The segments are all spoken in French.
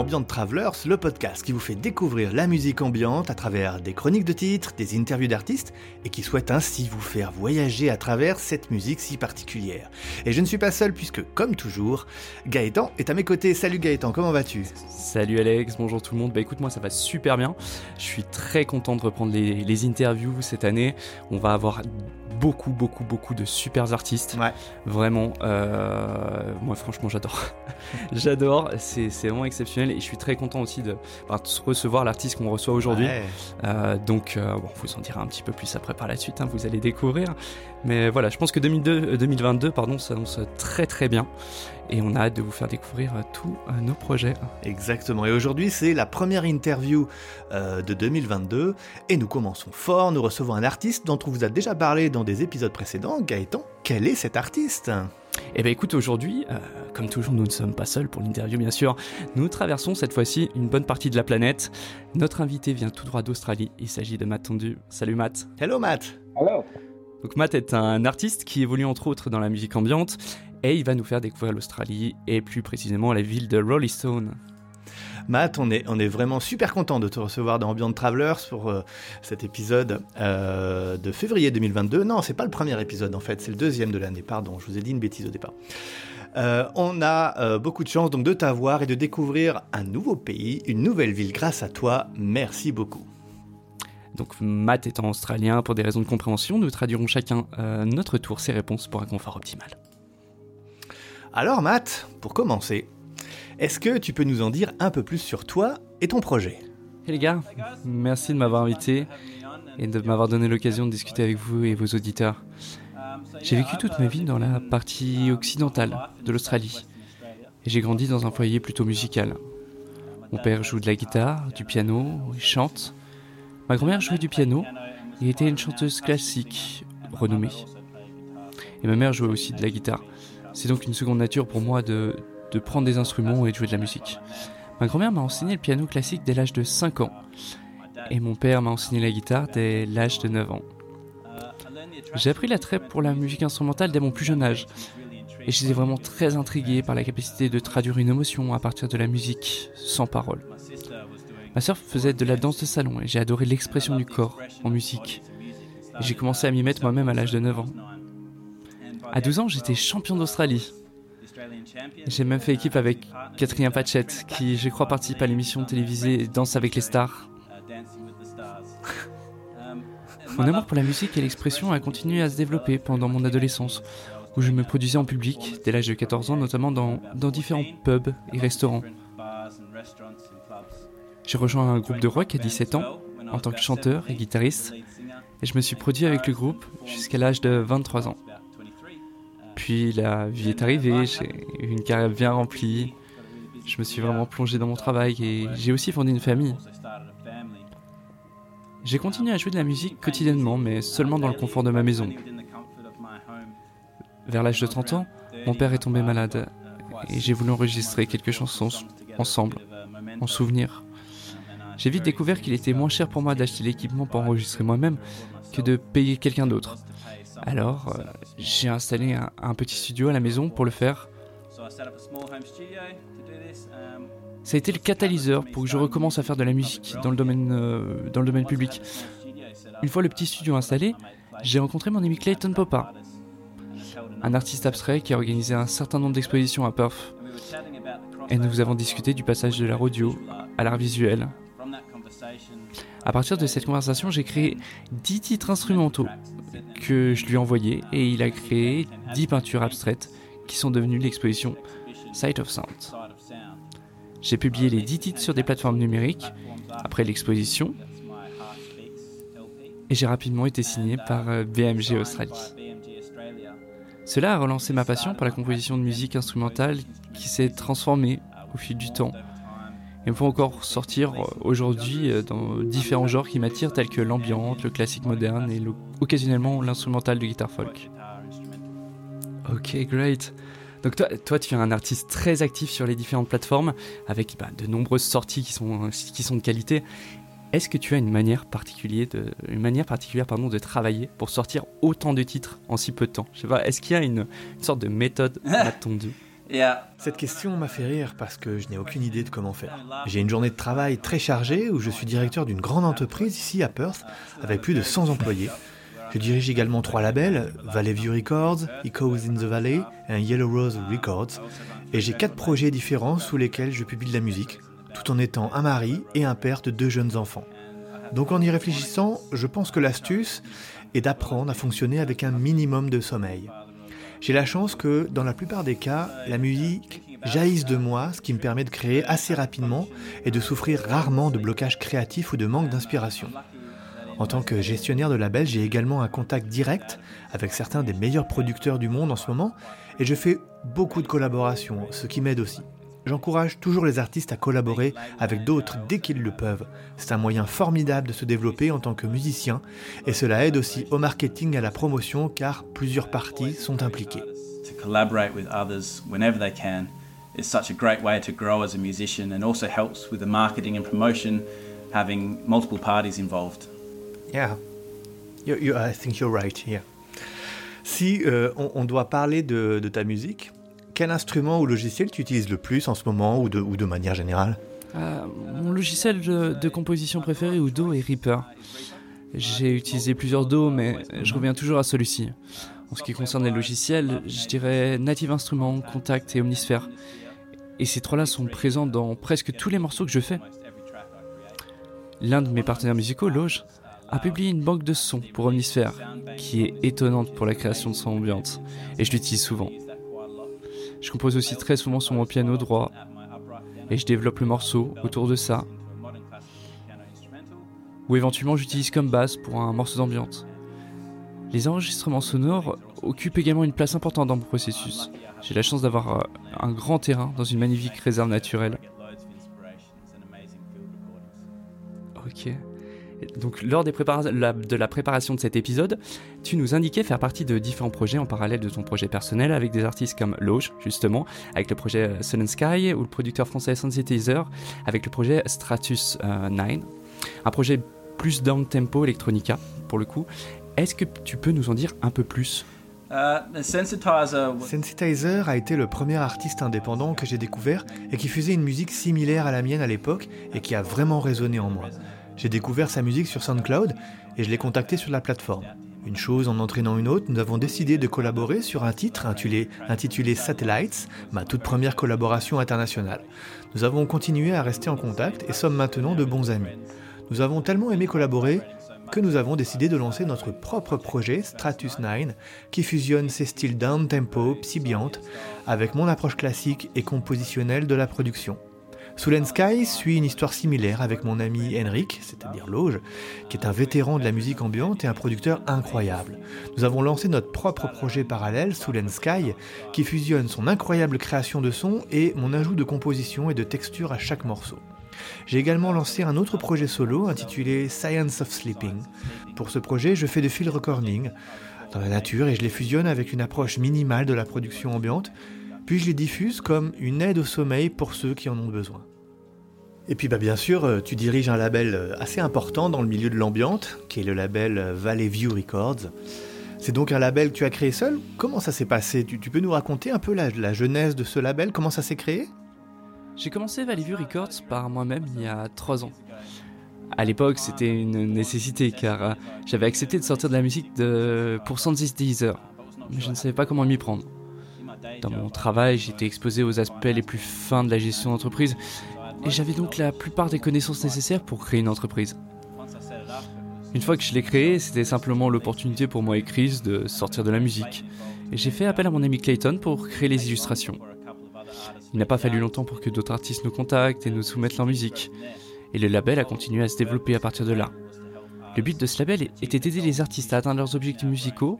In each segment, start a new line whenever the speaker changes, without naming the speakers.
Ambient Travelers, le podcast qui vous fait découvrir la musique ambiante à travers des chroniques de titres, des interviews d'artistes et qui souhaite ainsi vous faire voyager à travers cette musique si particulière. Et je ne suis pas seul puisque, comme toujours, Gaëtan est à mes côtés. Salut Gaëtan, comment vas-tu?
Salut Alex, bonjour tout le monde. Bah écoute, moi ça va super bien. Je suis très content de reprendre les, les interviews cette année. On va avoir beaucoup, beaucoup, beaucoup de super artistes.
Ouais.
Vraiment, euh, moi franchement j'adore. j'adore, c'est vraiment exceptionnel et je suis très content aussi de, de recevoir l'artiste qu'on reçoit aujourd'hui.
Ouais.
Euh, donc, euh, bon, vous en direz un petit peu plus après par la suite, hein, vous allez découvrir. Mais voilà, je pense que 2002, euh, 2022 pardon, s'annonce très très bien et on a hâte de vous faire découvrir euh, tous euh, nos projets.
Exactement. Et aujourd'hui, c'est la première interview euh, de 2022. Et nous commençons fort. Nous recevons un artiste dont on vous a déjà parlé dans des épisodes précédents. Gaëtan, quel est cet artiste?
Eh bien écoute, aujourd'hui, euh, comme toujours, nous ne sommes pas seuls pour l'interview bien sûr. Nous traversons cette fois-ci une bonne partie de la planète. Notre invité vient tout droit d'Australie. Il s'agit de Matt Tondu. Salut Matt.
Hello Matt
Hello.
Donc Matt est un artiste qui évolue entre autres dans la musique ambiante et il va nous faire découvrir l'Australie et plus précisément la ville de Rollystone.
Matt, on est, on est vraiment super content de te recevoir dans Ambient Travelers pour euh, cet épisode euh, de février 2022. Non, c'est pas le premier épisode en fait, c'est le deuxième de l'année, pardon, je vous ai dit une bêtise au départ. Euh, on a beaucoup de chance donc de t'avoir et de découvrir un nouveau pays, une nouvelle ville grâce à toi. Merci beaucoup.
Donc Matt étant australien, pour des raisons de compréhension, nous traduirons chacun euh, notre tour ses réponses pour un confort optimal.
Alors Matt, pour commencer, est-ce que tu peux nous en dire un peu plus sur toi et ton projet?
Hey les gars, merci de m'avoir invité et de m'avoir donné l'occasion de discuter avec vous et vos auditeurs. J'ai vécu toute ma vie dans la partie occidentale de l'Australie et j'ai grandi dans un foyer plutôt musical. Mon père joue de la guitare, du piano, il chante. Ma grand-mère jouait du piano et était une chanteuse classique renommée. Et ma mère jouait aussi de la guitare. C'est donc une seconde nature pour moi de, de prendre des instruments et de jouer de la musique. Ma grand-mère m'a enseigné le piano classique dès l'âge de 5 ans. Et mon père m'a enseigné la guitare dès l'âge de 9 ans. J'ai appris l'attrait pour la musique instrumentale dès mon plus jeune âge. Et j'étais vraiment très intrigué par la capacité de traduire une émotion à partir de la musique sans parole. Ma sœur faisait de la danse de salon et j'ai adoré l'expression du corps en musique. J'ai commencé à m'y mettre moi-même à l'âge de 9 ans. À 12 ans, j'étais champion d'Australie. J'ai même fait équipe avec Catherine Patchett, qui, je crois, participe à l'émission télévisée Danse avec les stars. Mon amour pour la musique et l'expression a continué à se développer pendant mon adolescence, où je me produisais en public, dès l'âge de 14 ans, notamment dans, dans différents pubs et restaurants. J'ai rejoint un groupe de rock à 17 ans, en tant que chanteur et guitariste, et je me suis produit avec le groupe jusqu'à l'âge de 23 ans. Puis la vie est arrivée, j'ai une carrière bien remplie, je me suis vraiment plongé dans mon travail et j'ai aussi fondé une famille. J'ai continué à jouer de la musique quotidiennement, mais seulement dans le confort de ma maison. Vers l'âge de 30 ans, mon père est tombé malade et j'ai voulu enregistrer quelques chansons ensemble, en souvenir. J'ai vite découvert qu'il était moins cher pour moi d'acheter l'équipement pour enregistrer moi-même que de payer quelqu'un d'autre. Alors, euh, j'ai installé un, un petit studio à la maison pour le faire. Ça a été le catalyseur pour que je recommence à faire de la musique dans le domaine, euh, dans le domaine public. Une fois le petit studio installé, j'ai rencontré mon ami Clayton Popa, un artiste abstrait qui a organisé un certain nombre d'expositions à Perth. Et nous avons discuté du passage de l'art audio à l'art visuel. À partir de cette conversation, j'ai créé 10 titres instrumentaux que je lui ai envoyés et il a créé 10 peintures abstraites qui sont devenues l'exposition Sight of Sound. J'ai publié les 10 titres sur des plateformes numériques après l'exposition et j'ai rapidement été signé par euh, BMG Australie. Cela a relancé ma passion pour la composition de musique instrumentale qui s'est transformée au fil du temps. Et on peut encore sortir euh, aujourd'hui euh, dans différents genres qui m'attirent tels que l'ambiante, le classique moderne et le- occasionnellement l'instrumental de guitare folk. Ok, great. Donc toi, toi, tu es un artiste très actif sur les différentes plateformes, avec bah, de nombreuses sorties qui sont, qui sont de qualité. Est-ce que tu as une manière particulière de, une manière particulière pardon, de travailler pour sortir autant de titres en si peu de temps? Je sais pas, est-ce qu'il y a une, une sorte de méthode attendue
Cette question m'a fait rire parce que je n'ai aucune idée de comment faire. J'ai une journée de travail très chargée où je suis directeur d'une grande entreprise ici à Perth avec plus de 100 employés. Je dirige également trois labels, Valley View Records, Echoes in the Valley et Yellow Rose Records. Et j'ai quatre projets différents sous lesquels je publie de la musique, tout en étant un mari et un père de deux jeunes enfants. Donc en y réfléchissant, je pense que l'astuce est d'apprendre à fonctionner avec un minimum de sommeil. J'ai la chance que, dans la plupart des cas, la musique jaillisse de moi, ce qui me permet de créer assez rapidement et de souffrir rarement de blocage créatif ou de manque d'inspiration. En tant que gestionnaire de label, j'ai également un contact direct avec certains des meilleurs producteurs du monde en ce moment et je fais beaucoup de collaborations, ce qui m'aide aussi. J'encourage toujours les artistes à collaborer avec d'autres dès qu'ils le peuvent. C'est un moyen formidable de se développer en tant que musicien et cela aide aussi au marketing et à la promotion car plusieurs parties sont impliquées. To collaborate with others whenever they can is such a great way to grow as a musician and also helps with the marketing and promotion having multiple parties involved. Yeah. You, you, I think you're right, yeah. Si euh, on, on, doit parler de, de ta musique, quel instrument ou logiciel tu utilises le plus en ce moment ou de, manière générale
euh, Mon logiciel de, composition préféré ou Do est Reaper. J'ai utilisé plusieurs Do, mais je reviens toujours à celui-ci. En ce qui concerne les logiciels, je dirais Native Instruments, Contact et Omnisphere. Et ces trois-là sont présents dans presque tous les morceaux que je fais. L'un de mes partenaires musicaux, Loge, a publié une banque de sons pour Omnisphere, qui est étonnante pour la création de son ambiance, et je l'utilise souvent. Je compose aussi très souvent sur mon piano droit et je développe le morceau autour de ça. Ou éventuellement j'utilise comme base pour un morceau d'ambiance. Les enregistrements sonores occupent également une place importante dans mon processus. J'ai la chance d'avoir euh, un grand terrain dans une magnifique réserve naturelle. Ok. Donc, lors des de la préparation de cet épisode, tu nous indiquais faire partie de différents projets en parallèle de ton projet personnel avec des artistes comme Loge, justement, avec le projet euh, Sun and Sky, ou le producteur français Sensitizer, avec le projet Stratus 9, euh, un projet plus down tempo electronica, pour le coup. Est-ce que tu peux nous en dire un peu plus?
Uh, Sensitizer... Sensitizer a été le premier artiste indépendant que j'ai découvert et qui faisait une musique similaire à la mienne à l'époque et qui a vraiment résonné en moi. J'ai découvert sa musique sur SoundCloud et je l'ai contacté sur la plateforme. Une chose en entraînant une autre, nous avons décidé de collaborer sur un titre intitulé, Satellites, ma toute première collaboration internationale. Nous avons continué à rester en contact et sommes maintenant de bons amis. Nous avons tellement aimé collaborer que nous avons décidé de lancer notre propre projet Stratus 9 qui fusionne ses styles down tempo, psybiant avec mon approche classique et compositionnelle de la production. Soul Sky suit une histoire similaire avec mon ami Henrik, c'est-à-dire Loge, qui est un vétéran de la musique ambiante et un producteur incroyable. Nous avons lancé notre propre projet parallèle, Soul Sky, qui fusionne son incroyable création de son et mon ajout de composition et de texture à chaque morceau. J'ai également lancé un autre projet solo intitulé Science of Sleeping. Pour ce projet, je fais de field recording dans la nature et je les fusionne avec une approche minimale de la production ambiante, puis je les diffuse comme une aide au sommeil pour ceux qui en ont besoin. Et puis bah, bien sûr, euh, tu diriges un label euh, assez important dans le milieu de l'ambiante, qui est le label euh, Valley View Records. C'est donc un label que tu as créé seul Comment ça s'est passé? Tu, peux nous raconter un peu la, la genèse de ce label? Comment ça s'est créé?
J'ai commencé Valley View Records par moi-même il y a trois ans. À l'époque, c'était une nécessité car j'avais accepté de sortir de la musique pour Deezer, mais je ne savais pas comment m'y prendre. Dans mon travail, j'étais exposé aux aspects les plus fins de la gestion d'entreprise et j'avais donc la plupart des connaissances nécessaires pour créer une entreprise. Une fois que je l'ai créée, c'était simplement l'opportunité pour moi et Chris de sortir de la musique. Et j'ai fait appel à mon ami Clayton pour créer les illustrations. Il n'a pas fallu longtemps pour que d'autres artistes nous contactent et nous soumettent leur musique. Et le label a continué à se développer à partir de là. Le but de ce label était d'aider les artistes à atteindre leurs objectifs musicaux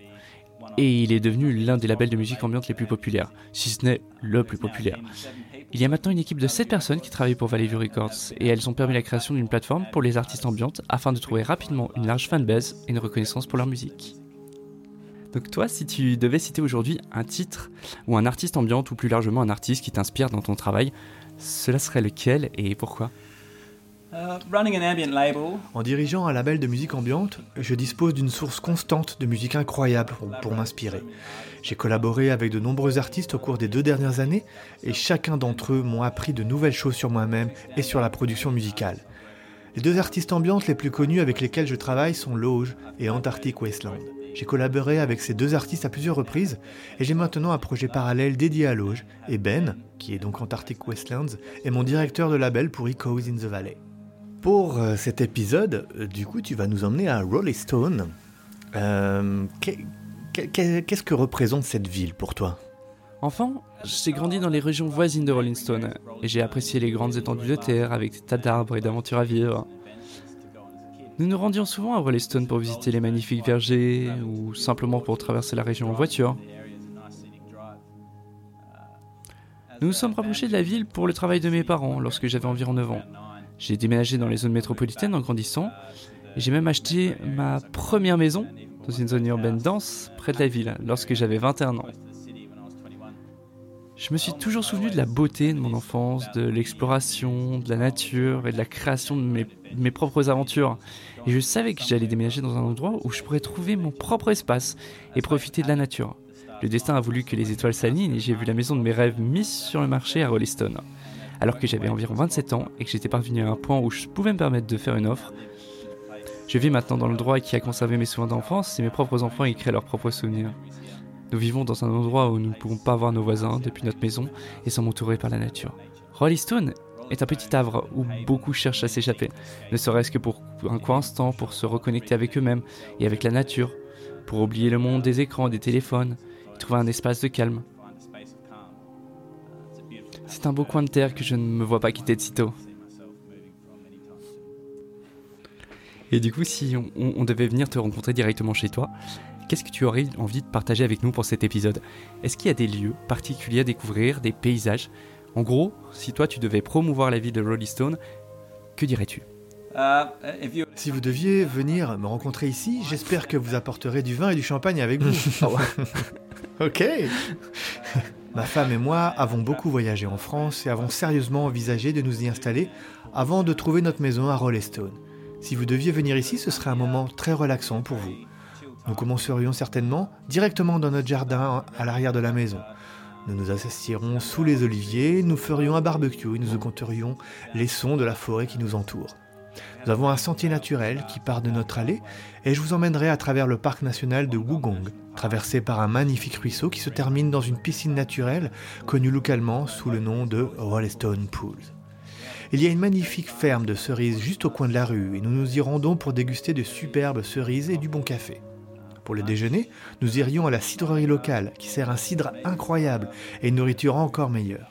et il est devenu l'un des labels de musique ambiante les plus populaires, si ce n'est le plus populaire. Il y a maintenant une équipe de 7 personnes qui travaillent pour Valley View Records et elles ont permis la création d'une plateforme pour les artistes ambiantes afin de trouver rapidement une large fanbase et une reconnaissance pour leur musique. Donc toi, si tu devais citer aujourd'hui un titre ou un artiste ambiante ou plus largement un artiste qui t'inspire dans ton travail, cela serait lequel et pourquoi?
En dirigeant un label de musique ambiante, je dispose d'une source constante de musique incroyable pour, m'inspirer. J'ai collaboré avec de nombreux artistes au cours des deux dernières années et chacun d'entre eux m'ont appris de nouvelles choses sur moi-même et sur la production musicale. Les deux artistes ambiantes les plus connus avec lesquels je travaille sont Loge et Antarctic Wasteland. J'ai collaboré avec ces deux artistes à plusieurs reprises et j'ai maintenant un projet parallèle dédié à Loge et Ben, qui est donc Antarctic Wastelands, est mon directeur de label pour Echoes in the Valley. Pour euh, cet épisode, euh, du coup, tu vas nous emmener à Rolling Stone. Euh, qu'est-ce que représente cette ville pour toi?
Enfant, j'ai grandi dans les régions voisines de Rolling Stone et j'ai apprécié les grandes étendues de terre avec des tas d'arbres et d'aventures à vivre. Nous nous rendions souvent à Rolling Stone pour visiter les magnifiques vergers ou simplement pour traverser la région en voiture. Nous nous sommes rapprochés de la ville pour le travail de mes parents lorsque j'avais environ 9 ans. J'ai déménagé dans les zones métropolitaines en grandissant j'ai même acheté ma première maison dans une zone urbaine dense près de la ville lorsque j'avais 21 ans. Je me suis toujours souvenu de la beauté de mon enfance, de l'exploration, de la nature et de la création de mes, mes propres aventures. Et je savais que j'allais déménager dans un endroit où je pourrais trouver mon propre espace et profiter de la nature. Le destin a voulu que les étoiles s'alignent et j'ai vu la maison de mes rêves mise sur le marché à Rolleston alors que j'avais environ 27 ans et que j'étais parvenu à un point où je pouvais me permettre de faire une offre. Je vis maintenant dans le droit qui a conservé mes souvenirs d'enfance et mes propres enfants y créent leurs propres souvenirs. Nous vivons dans un endroit où nous ne pouvons pas voir nos voisins depuis notre maison et sommes entourés par la nature. Rollystone est un petit havre où beaucoup cherchent à s'échapper, ne serait-ce que pour un court instant, pour se reconnecter avec eux-mêmes et avec la nature, pour oublier le monde des écrans, des téléphones, et trouver un espace de calme. C'est un beau coin de terre que je ne me vois pas quitter de sitôt. Et du coup, si on, devait venir te rencontrer directement chez toi, qu'est-ce que tu aurais envie de partager avec nous pour cet épisode? Est-ce qu'il y a des lieux particuliers à découvrir, des paysages? En gros, si toi tu devais promouvoir la ville de Rolling Stone, que dirais-tu?
Euh, Si vous deviez venir me rencontrer ici, j'espère que vous apporterez du vin et du champagne avec vous. ok Ma femme et moi avons beaucoup voyagé en France et avons sérieusement envisagé de nous y installer avant de trouver notre maison à Rollestone. Si vous deviez venir ici, ce serait un moment très relaxant pour vous. Nous commencerions certainement directement dans notre jardin à l'arrière de la maison. Nous nous assestirons sous les oliviers, nous ferions un barbecue et nous écouterions les sons de la forêt qui nous entoure. Nous avons un sentier naturel qui part de notre allée et je vous emmènerai à travers le parc national de Wugong, traversé par un magnifique ruisseau qui se termine dans une piscine naturelle connue localement sous le nom de Rollestone Pools. Il y a une magnifique ferme de cerises juste au coin de la rue et nous nous y rendons pour déguster de superbes cerises et du bon café. Pour le déjeuner, nous irions à la cidrerie locale qui sert un cidre incroyable et une nourriture encore meilleure.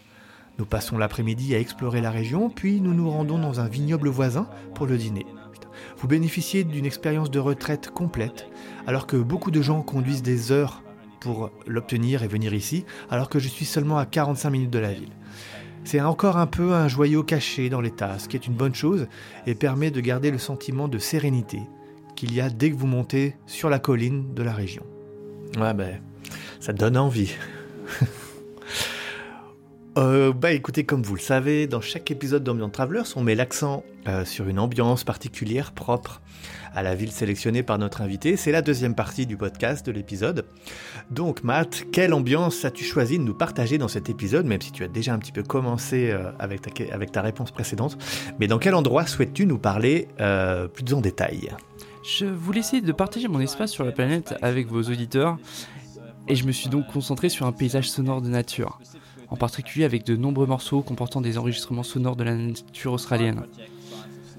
Nous passons l'après-midi à explorer la région, puis nous nous rendons dans un vignoble voisin pour le dîner. Vous bénéficiez d'une expérience de retraite complète, alors que beaucoup de gens conduisent des heures pour l'obtenir et venir ici, alors que je suis seulement à 45 minutes de la ville. C'est encore un peu un joyau caché dans les tasses, qui est une bonne chose et permet de garder le sentiment de sérénité qu'il y a dès que vous montez sur la colline de la région. Ouais, ben, ça donne envie. Euh, bah écoutez, comme vous le savez, dans chaque épisode d'Ambient Travelers, on met l'accent euh, sur une ambiance particulière propre à la ville sélectionnée par notre invité. C'est la deuxième partie du podcast de l'épisode. Donc Matt, quelle ambiance as-tu choisi de nous partager dans cet épisode, même si tu as déjà un petit peu commencé euh, avec, ta, avec ta réponse précédente. Mais dans quel endroit souhaites-tu nous parler plus en détail?
Je voulais essayer de partager mon espace sur la planète avec vos auditeurs et je me suis donc concentré sur un paysage sonore de nature en particulier avec de nombreux morceaux comportant des enregistrements sonores de la nature australienne.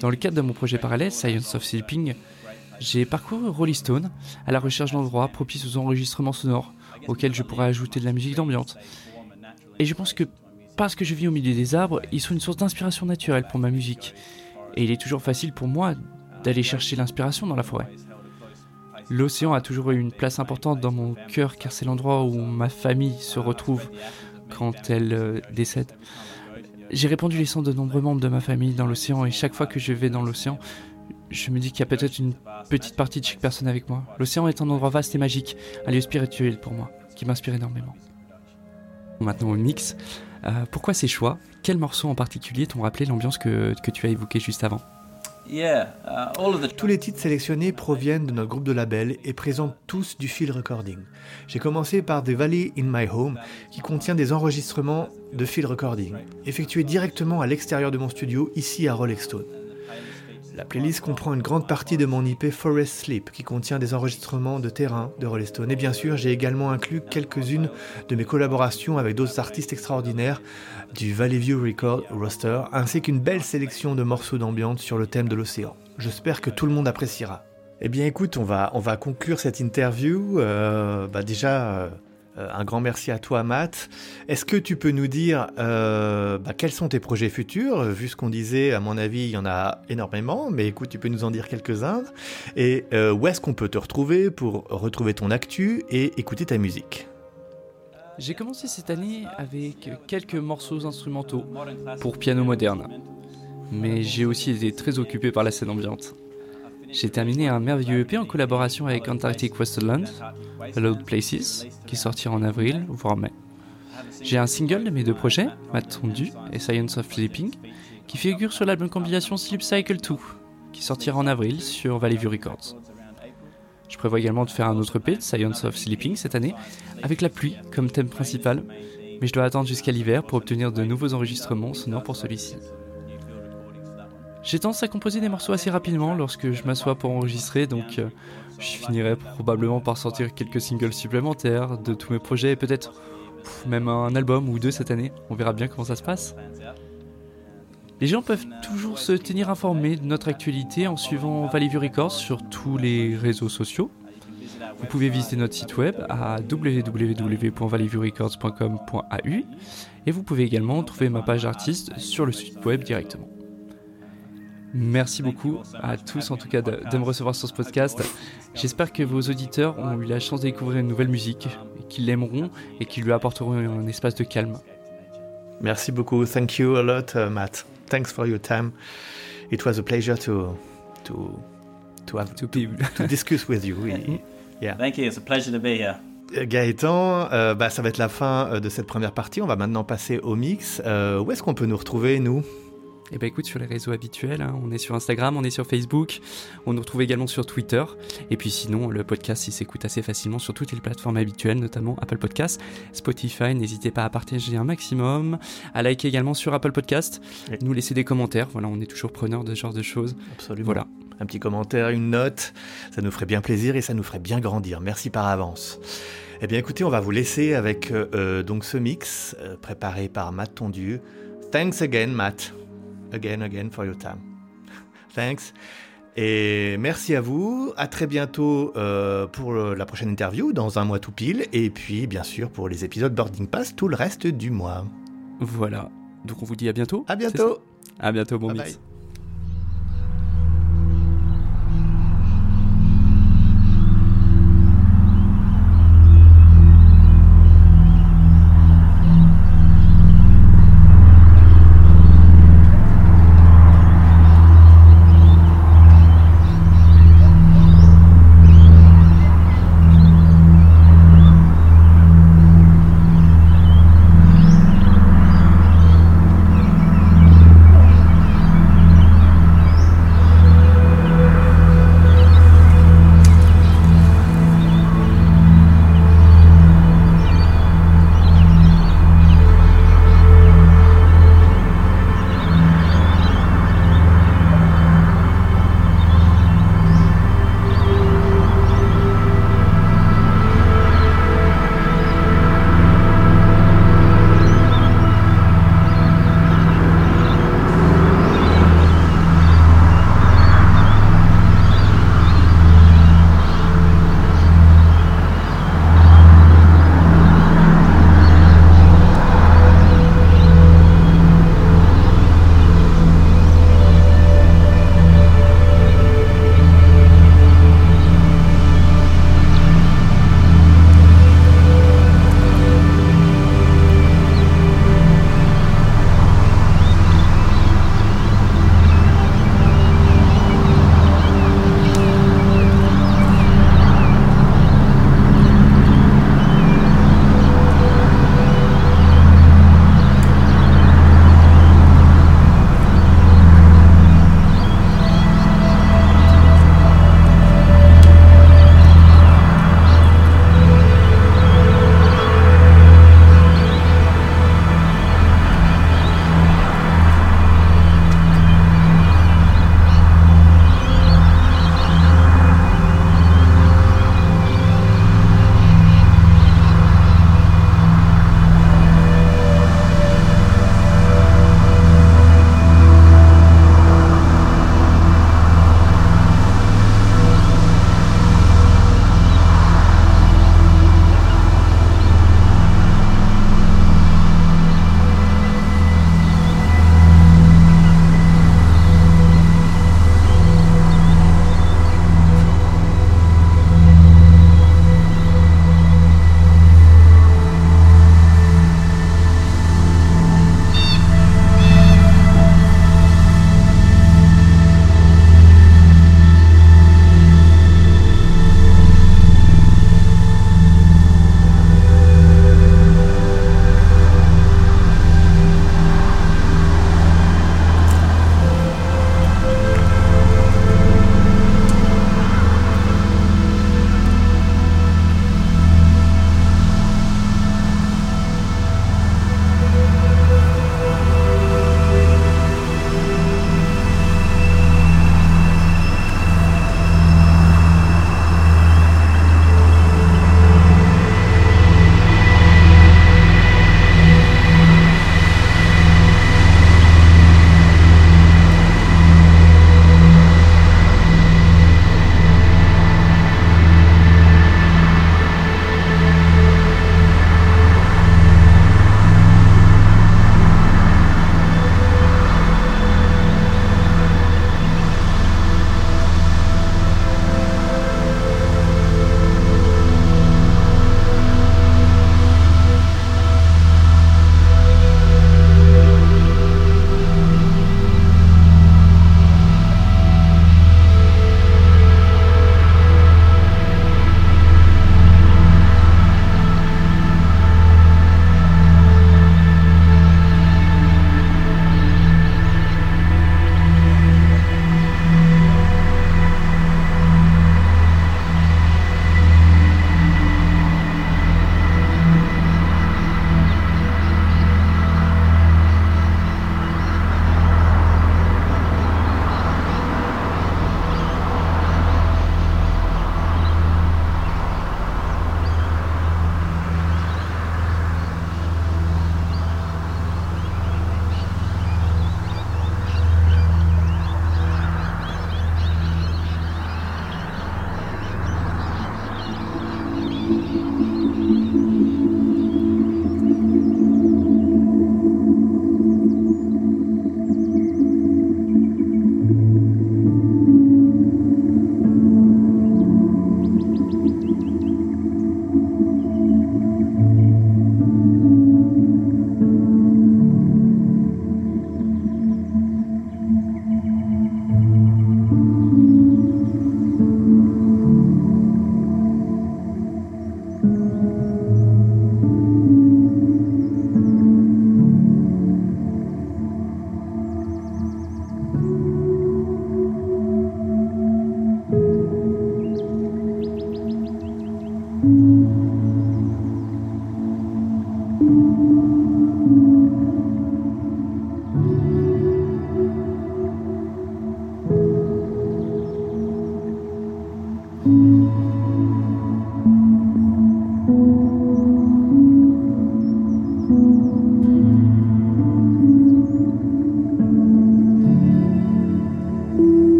Dans le cadre de mon projet parallèle, Science of Sleeping, j'ai parcouru Rolling Stone à la recherche d'endroits propices aux enregistrements sonores, auxquels je pourrais ajouter de la musique d'ambiance. Et je pense que parce que je vis au milieu des arbres, ils sont une source d'inspiration naturelle pour ma musique. Et il est toujours facile pour moi d'aller chercher l'inspiration dans la forêt. L'océan a toujours eu une place importante dans mon cœur car c'est l'endroit où ma famille se retrouve, quand elle euh, décède. J'ai répandu les sangs de nombreux membres de ma famille dans l'océan et chaque fois que je vais dans l'océan, je me dis qu'il y a peut-être une petite partie de chaque personne avec moi. L'océan est un endroit vaste et magique, un lieu spirituel pour moi, qui m'inspire énormément. Maintenant au mix, pourquoi ces choix? Quels morceaux en particulier t'ont rappelé l'ambiance que, que tu as évoquée juste avant?
Tous les titres sélectionnés proviennent de notre groupe de labels et présentent tous du field recording. J'ai commencé par The Valley in My Home, qui contient des enregistrements de field recording, effectués directement à l'extérieur de mon studio, ici à Rolling Stone. La playlist comprend une grande partie de mon IP Forest Sleep qui contient des enregistrements de terrain de Rolling Stone. Et bien sûr, j'ai également inclus quelques-unes de mes collaborations avec d'autres artistes extraordinaires du Valley View Record roster, ainsi qu'une belle sélection de morceaux d'ambiance sur le thème de l'océan. J'espère que tout le monde appréciera. Eh bien écoute, on va, on va conclure cette interview. Euh, bah déjà, euh, un grand merci à toi, Matt. Est-ce que tu peux nous dire euh, bah, quels sont tes projets futurs? Vu ce qu'on disait, à mon avis, il y en a énormément, mais écoute, tu peux nous en dire quelques-uns. Et euh, où est-ce qu'on peut te retrouver pour retrouver ton actu et écouter ta musique?
J'ai commencé cette année avec quelques morceaux instrumentaux pour piano moderne, mais j'ai aussi été très occupé par la scène ambiante. J'ai terminé un merveilleux EP en collaboration avec Antarctic Westland, Loud Places, qui sortira en avril, voire mai. J'ai un single de mes deux projets, Matondu et Science of Sleeping, qui figure sur l'album compilation Sleep Cycle 2, qui sortira en avril sur Valley View Records. Je prévois également de faire un autre EP, Science of Sleeping, cette année, avec la pluie comme thème principal, mais je dois attendre jusqu'à l'hiver pour obtenir de nouveaux enregistrements sonores pour celui-ci. J'ai tendance à composer des morceaux assez rapidement lorsque je m'assois pour enregistrer, donc euh, je finirai probablement par sortir quelques singles supplémentaires de tous mes projets et peut-être même un album ou deux cette année. On verra bien comment ça se passe. Les gens peuvent toujours se tenir informés de notre actualité en suivant Valley View Records sur tous les réseaux sociaux. Vous pouvez visiter notre site web à www.valleyviewrecords.com.au et vous pouvez également trouver ma page artiste sur le site web directement. Merci beaucoup à tous en tout cas de, me recevoir sur ce podcast. J'espère que vos auditeurs ont eu la chance de découvrir une nouvelle musique, qu'ils l'aimeront et qu'ils lui apporteront un espace de calme.
Merci beaucoup. Thank you a lot, uh, Matt. Thanks for your time. It was a pleasure to to to have to, be, to discuss with you.
yeah. Thank you. It's a pleasure to be here.
Euh, Gaëtan, euh, bah, ça va être la fin euh, de cette première partie. On va maintenant passer au mix. où est-ce qu'on peut nous retrouver, nous?
Eh ben écoute, sur les réseaux habituels, hein, on est sur Instagram, on est sur Facebook, on nous retrouve également sur Twitter. Et puis sinon, le podcast, il s'écoute assez facilement sur toutes les plateformes habituelles, notamment Apple Podcast, Spotify. N'hésitez pas à partager un maximum, à liker également sur Apple Podcast, nous laisser des commentaires. Voilà, on est toujours preneur de ce genre de choses.
Absolument. Voilà. Un petit commentaire, une note, ça nous ferait bien plaisir et ça nous ferait bien grandir. Merci par avance. Eh bien écoutez, on va vous laisser avec euh, donc ce mix euh, préparé par Matt Tondieu. Thanks again, Matt again, again for your time. Thanks. Et merci à vous. À très bientôt euh, pour la prochaine interview, dans un mois tout pile. Et puis, bien sûr, pour les épisodes Boarding Pass tout le reste du mois.
Voilà. Donc, on vous dit à bientôt.
À bientôt.
À bientôt, bon mix.